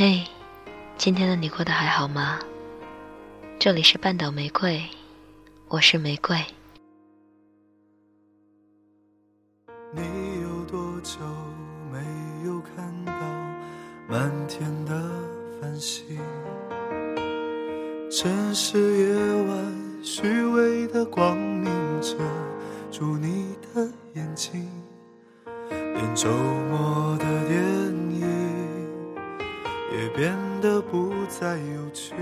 嘿，今天的你过得还好吗？这里是半岛玫瑰，我是玫瑰。你有多久没有看到满天的繁星？城市夜晚虚伪的光明遮住你的眼睛，连周末的电变得不再有趣。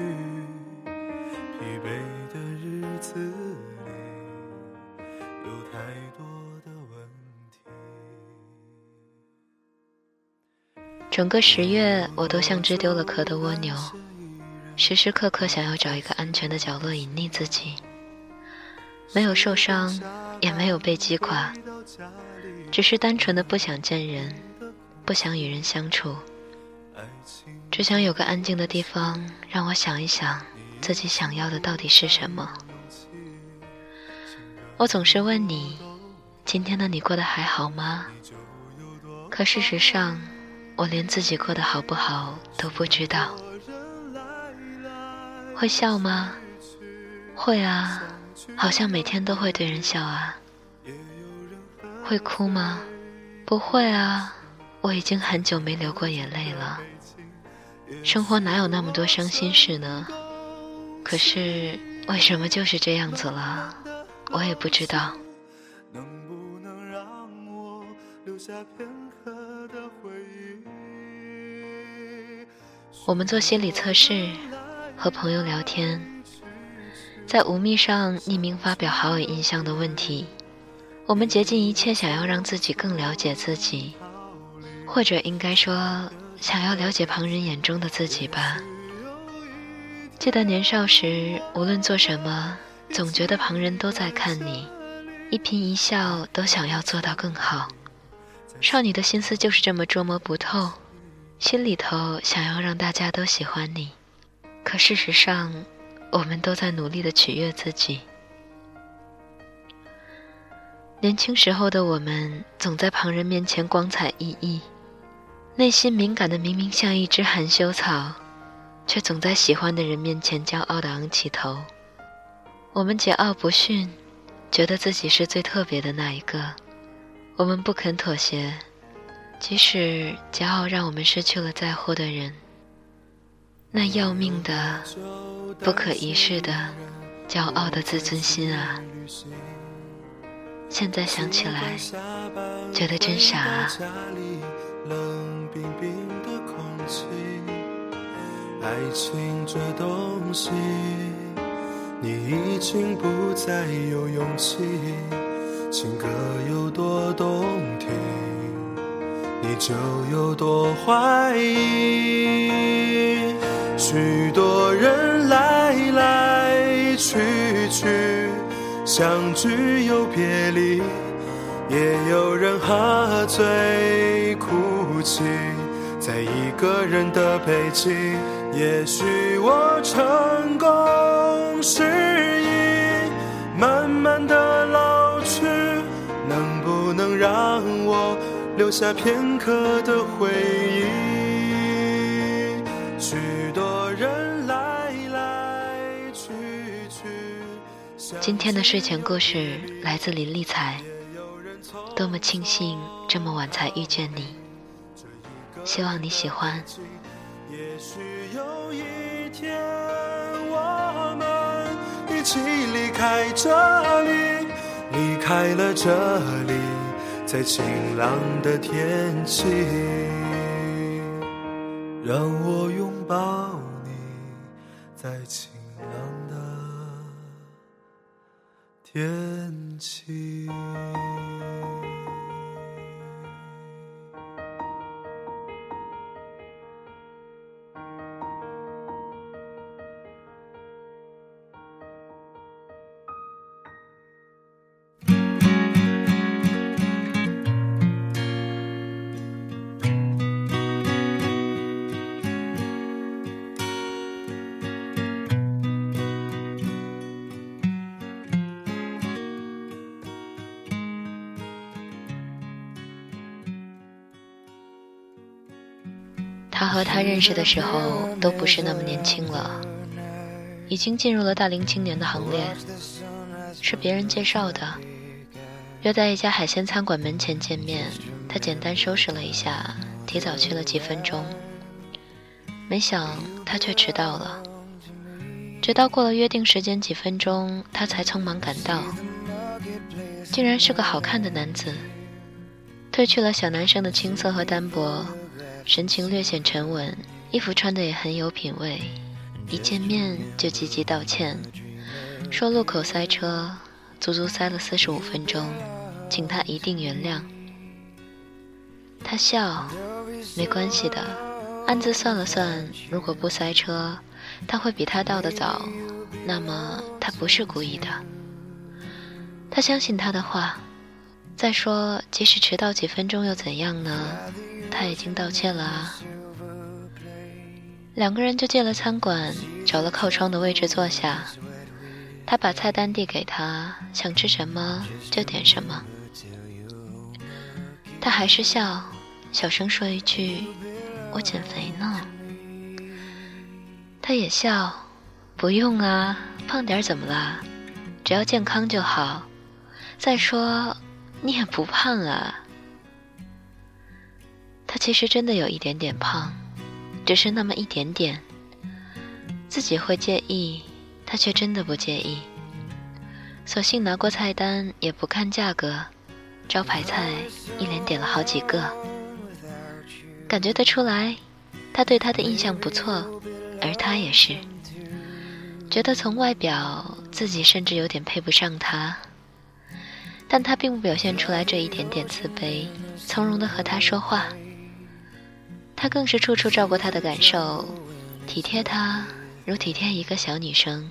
疲惫的日子里，有太多的问题。整个十月，我都像只丢了壳的蜗牛，时时刻刻想要找一个安全的角落隐匿自己。没有受伤，也没有被击垮，只是单纯的不想见人，不想与人相处，只想有个安静的地方，让我想一想自己想要的到底是什么。我总是问你，今天的你过得还好吗？可事实上，我连自己过得好不好都不知道。会笑吗？会啊，好像每天都会对人笑啊。会哭吗？不会啊，我已经很久没流过眼泪了。生活哪有那么多伤心事呢？可是为什么就是这样子了？我也不知道。能不能让我留下片刻的回忆？我们做心理测试，和朋友聊天，在无密上匿名发表好友印象的问题。我们竭尽一切想要让自己更了解自己，或者应该说，想要了解旁人眼中的自己吧。记得年少时，无论做什么，总觉得旁人都在看你，一颦一笑都想要做到更好。少女的心思就是这么捉摸不透，心里头想要让大家都喜欢你，可事实上，我们都在努力的取悦自己。年轻时候的我们，总在旁人面前光彩熠熠，内心敏感的明明像一只含羞草，却总在喜欢的人面前骄傲的昂起头。我们桀骜不驯，觉得自己是最特别的那一个。我们不肯妥协，即使骄傲让我们失去了在乎的人。那要命的、不可一世的、骄傲的自尊心啊！现在想起来，觉得真傻啊！冷冰冰的空气，爱情这东西，你已经不再有勇气。情歌有多动听，你就有多怀疑。许多人来来去去。相聚又别离，也有人喝醉哭泣，在一个人的北京。也许我成功失意，慢慢的老去，能不能让我留下片刻的回忆？许多人来来去去。今天的睡前故事来自林立才，多么庆幸这么晚才遇见你，希望你喜欢。也许有一天，我们一起离开这里，离开了这里，在晴朗的天气，让我拥抱你，在晴朗的天气。他和他认识的时候都不是那么年轻了，已经进入了大龄青年的行列，是别人介绍的。约在一家海鲜餐馆门前见面，他简单收拾了一下，提早去了几分钟。没想他却迟到了，直到过了约定时间几分钟，他才匆忙赶到。竟然是个好看的男子，褪去了小男生的青涩和单薄，神情略显沉稳，衣服穿的也很有品味。一见面就积极道歉，说路口塞车，足足塞了四十五分钟。请他一定原谅。他笑，没关系的，暗自算了算，如果不塞车，他会比他到的早，那么他不是故意的。他相信他的话。再说，即使迟到几分钟又怎样呢？他已经道歉了啊。两个人就进了餐馆，找了靠窗的位置坐下。他把菜单递给他，想吃什么就点什么。他还是笑，小声说一句：“我减肥呢。”他也笑：“不用啊，胖点怎么了？只要健康就好。再说，你也不胖啊。”他其实真的有一点点胖，只是那么一点点。自己会介意，他却真的不介意。索性拿过菜单，也不看价格。招牌菜一连点了好几个，感觉得出来，他对他的印象不错，而他也是，觉得从外表自己甚至有点配不上他，但他并不表现出来这一点点自卑，从容的和他说话，他更是处处照顾她的感受，体贴她如体贴一个小女生，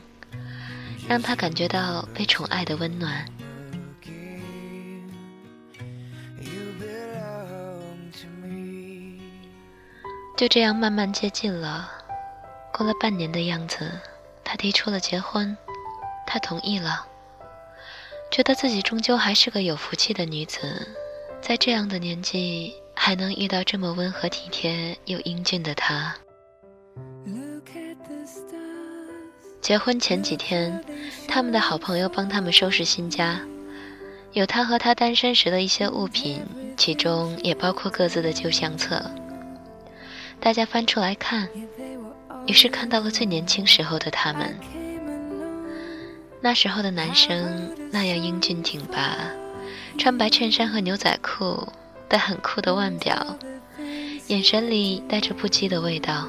让她感觉到被宠爱的温暖。就这样慢慢接近了，过了半年的样子，他提出了结婚，他同意了，觉得自己终究还是个有福气的女子，在这样的年纪还能遇到这么温和体贴又英俊的他。结婚前几天，他们的好朋友帮他们收拾新家，有他和他单身时的一些物品，其中也包括各自的旧相册。大家翻出来看，于是看到了最年轻时候的他们。那时候的男生那样英俊挺拔，穿白衬衫和牛仔裤，戴很酷的腕表，眼神里带着不羁的味道。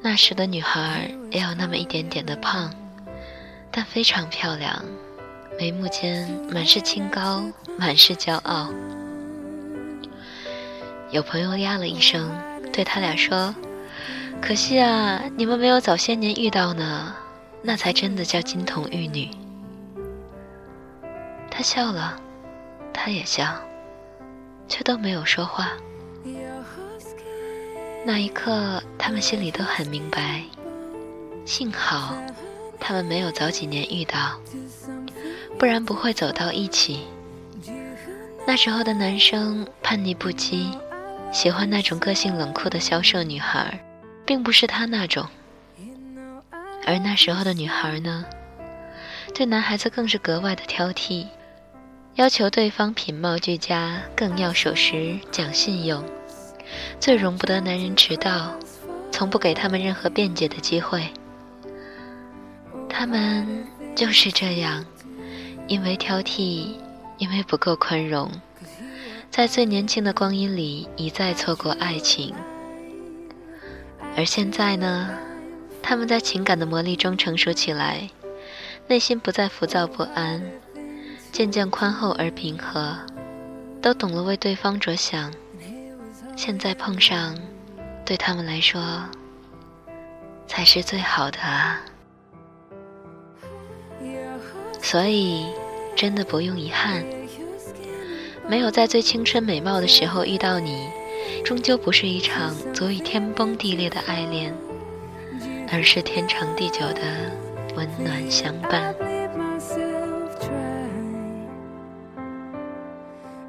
那时的女孩也有那么一点点的胖，但非常漂亮，眉目间满是清高，满是骄傲。有朋友呀了一声，对他俩说：“可惜啊，你们没有早些年遇到呢，那才真的叫金童玉女。”他笑了，他也笑，却都没有说话。那一刻，他们心里都很明白，幸好他们没有早几年遇到，不然不会走到一起。那时候的男生叛逆不羁。喜欢那种个性冷酷的消瘦女孩，并不是他那种。而那时候的女孩呢，对男孩子更是格外的挑剔，要求对方品貌俱佳，更要守时讲信用，最容不得男人迟到，从不给他们任何辩解的机会。他们就是这样，因为挑剔，因为不够宽容。在最年轻的光阴里，一再错过爱情。而现在呢，他们在情感的磨砺中成熟起来，内心不再浮躁不安，渐渐宽厚而平和，都懂了为对方着想。现在碰上，对他们来说，才是最好的啊！所以，真的不用遗憾。没有在最青春美貌的时候遇到你，终究不是一场足以天崩地裂的爱恋，而是天长地久的温暖相伴。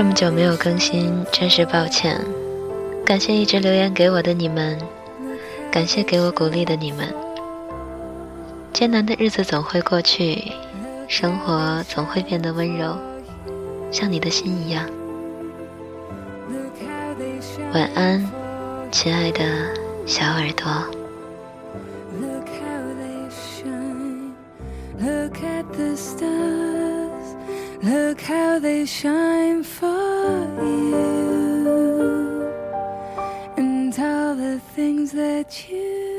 这么久没有更新，真是抱歉。感谢一直留言给我的你们，感谢给我鼓励的你们。艰难的日子总会过去，生活总会变得温柔，像你的心一样。晚安，亲爱的小耳朵。Look at the stars, look how they shine for you, and all the things that you.